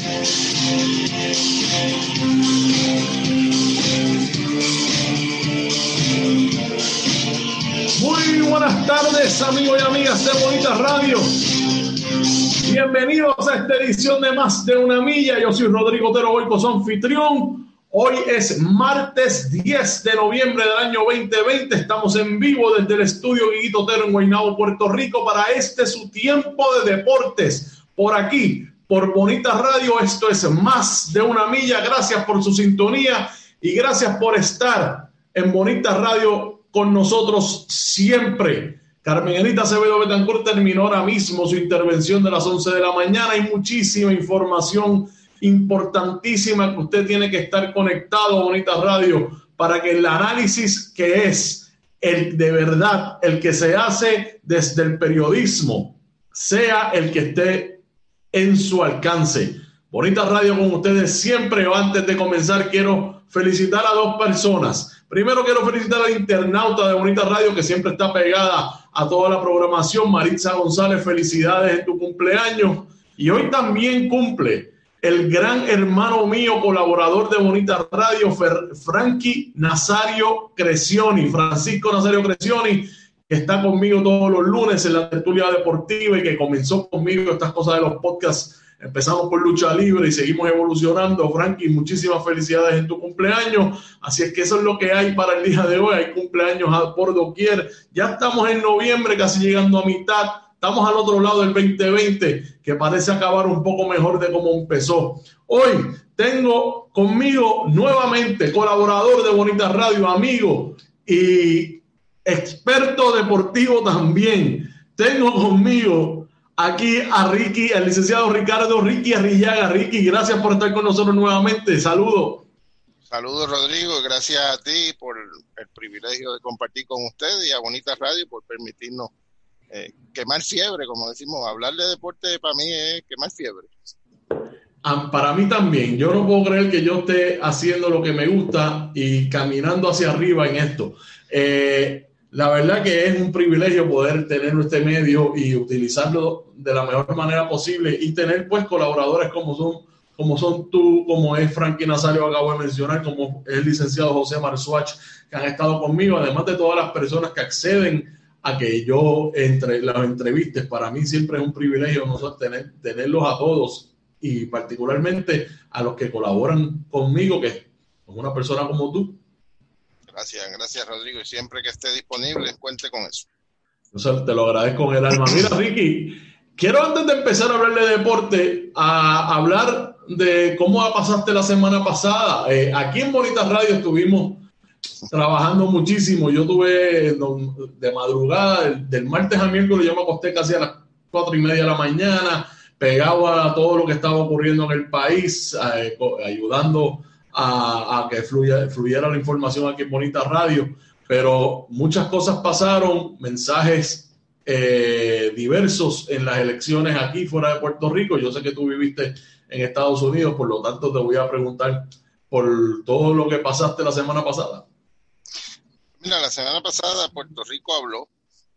Muy buenas tardes, amigos y amigas de Bonita Radio. Bienvenidos a esta edición de Más de una Milla. Yo soy Rodrigo Otero Boico, su anfitrión. Hoy es martes 10 de noviembre del año 2020. Estamos en vivo desde el estudio Guiguito Otero en Guaynabo, Puerto Rico, para este su tiempo de deportes. Por aquí, por Bonita Radio, esto es Más de una Milla. Gracias por su sintonía y gracias por estar en Bonita Radio con nosotros siempre. Carmen Anita Acevedo Betancourt terminó ahora mismo su intervención de las 11 de la mañana. Hay muchísima información importantísima que usted tiene que estar conectado a Bonita Radio para que el análisis que es el de verdad, el que se hace desde el periodismo, sea el que esté en su alcance. Bonita Radio con ustedes siempre. Antes de comenzar, quiero felicitar a dos personas. Primero quiero felicitar al internauta de Bonita Radio que siempre está pegada a toda la programación. Maritza González, felicidades en tu cumpleaños. Y hoy también cumple el gran hermano mío, colaborador de Bonita Radio, Frankie Nazario Crescioni, Francisco Nazario Crescioni, que está conmigo todos los lunes en la tertulia deportiva y que comenzó conmigo estas cosas de los podcasts Empezamos por lucha libre y seguimos evolucionando. Frankie, muchísimas felicidades en tu cumpleaños. Así es que eso es lo que hay para el día de hoy. Hay cumpleaños por doquier. Ya estamos en noviembre, casi llegando a mitad. Estamos al otro lado del 2020, que parece acabar un poco mejor de cómo empezó. Hoy tengo conmigo nuevamente colaborador de Bonita Radio, amigo y experto deportivo también. Tengo conmigo aquí a Ricky, al licenciado Ricardo Ricky Arrillaga. Ricky, gracias por estar con nosotros nuevamente. Saludos. Saludos, Rodrigo. Gracias a ti por el privilegio de compartir con ustedes y a Bonita Radio por permitirnos eh, quemar fiebre, como decimos. Hablar de deporte para mí es quemar fiebre. Ah, para mí también. Yo no puedo creer que yo esté haciendo lo que me gusta y caminando hacia arriba en esto. Eh, la verdad que es un privilegio poder tener este medio y utilizarlo de la mejor manera posible y tener pues colaboradores como son como son tú, como es Frankie Nazario, acabo de mencionar, como es el licenciado José Marzuach, que han estado conmigo, además de todas las personas que acceden a que yo entre las entrevistas, para mí siempre es un privilegio nosotros tener, tenerlos a todos y particularmente a los que colaboran conmigo, que es una persona como tú, Gracias, gracias Rodrigo. Y siempre que esté disponible, cuente con eso. te lo agradezco con el alma. Mira, Ricky, quiero antes de empezar a hablar de deporte, a hablar de cómo pasaste la semana pasada. Eh, aquí en Bonitas Radio estuvimos trabajando muchísimo. Yo tuve de madrugada, del, martes a miércoles, yo me acosté casi a las cuatro y media de la mañana, pegado a todo lo que estaba ocurriendo en el país, eh, ayudando a, que fluya, fluyera la información aquí en Bonita Radio, pero muchas cosas pasaron, mensajes eh, diversos en las elecciones aquí fuera de Puerto Rico. Yo sé que tú viviste en Estados Unidos, por lo tanto te voy a preguntar por todo lo que pasaste la semana pasada. Mira, la semana pasada Puerto Rico habló,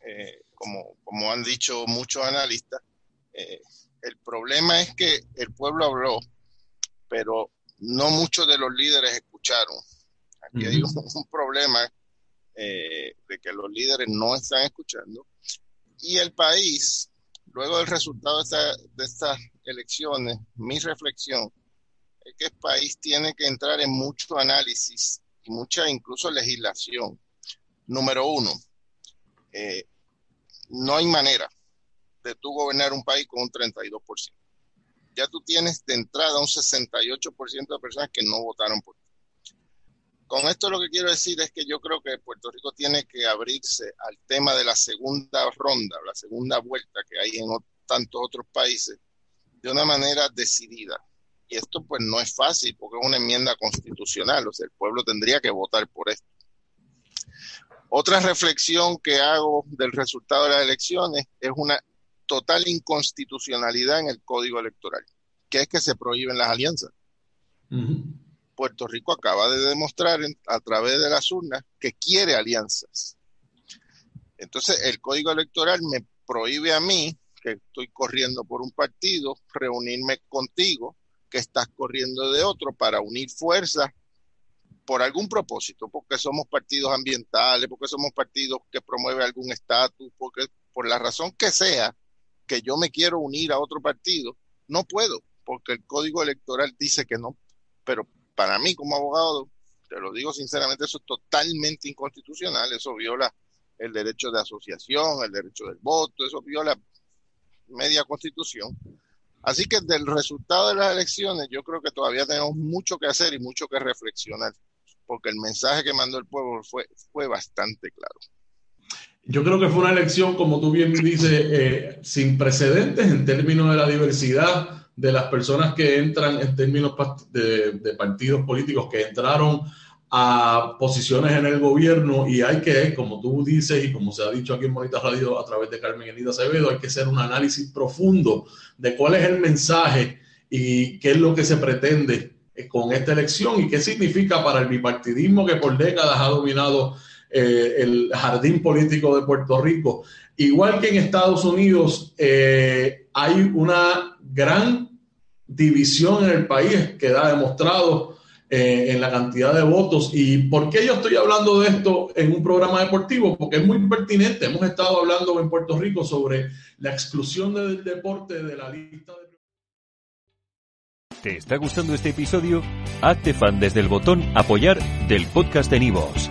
eh, como, como han dicho muchos analistas, eh, el problema es que el pueblo habló, pero no muchos de los líderes escucharon. Aquí hay un, problema eh, de que los líderes no están escuchando. Y el país, luego del resultado de, estas elecciones, mi reflexión es que el país tiene que entrar en mucho análisis y mucha incluso legislación. Número uno, eh, no hay manera de tú gobernar un país con un 32% ya tú tienes de entrada un 68% de personas que no votaron por ti. Con esto lo que quiero decir es que yo creo que Puerto Rico tiene que abrirse al tema de la segunda ronda, la segunda vuelta que hay en tantos otros países, de una manera decidida. Y esto pues no es fácil porque es una enmienda constitucional, o sea, el pueblo tendría que votar por esto. Otra reflexión que hago del resultado de las elecciones es una total inconstitucionalidad en el código electoral, que es que se prohíben las alianzas. Puerto Rico acaba de demostrar a través de las urnas que quiere alianzas. Entonces, el código electoral me prohíbe a mí, que estoy corriendo por un partido, reunirme contigo, que estás corriendo de otro, para unir fuerzas por algún propósito, porque somos partidos ambientales, porque somos partidos que promueven algún estatus, porque por la razón que sea, que yo me quiero unir a otro partido, no puedo, porque el código electoral dice que no. Pero para mí como abogado, te lo digo sinceramente, eso es totalmente inconstitucional, eso viola el derecho de asociación, el derecho del voto, eso viola media constitución. Así que del resultado de las elecciones yo creo que todavía tenemos mucho que hacer y mucho que reflexionar, porque el mensaje que mandó el pueblo fue, fue bastante claro. Yo creo que fue una elección, como tú bien dices, eh, sin precedentes en términos de la diversidad de las personas que entran en términos de, partidos políticos que entraron a posiciones en el gobierno. Y hay que, como tú dices y como se ha dicho aquí en Monita Radio a través de Carmen Elida Acevedo, hay que hacer un análisis profundo de cuál es el mensaje y qué es lo que se pretende con esta elección y qué significa para el bipartidismo que por décadas ha dominado eh, el jardín político de Puerto Rico. Igual que en Estados Unidos eh, hay una gran división en el país que ha demostrado eh, en la cantidad de votos. ¿Y por qué yo estoy hablando de esto en un programa deportivo? Porque es muy pertinente. Hemos estado hablando en Puerto Rico sobre la exclusión del deporte de la lista. ¿Te está gustando este episodio? Hazte fan desde el botón apoyar del podcast de Nivos.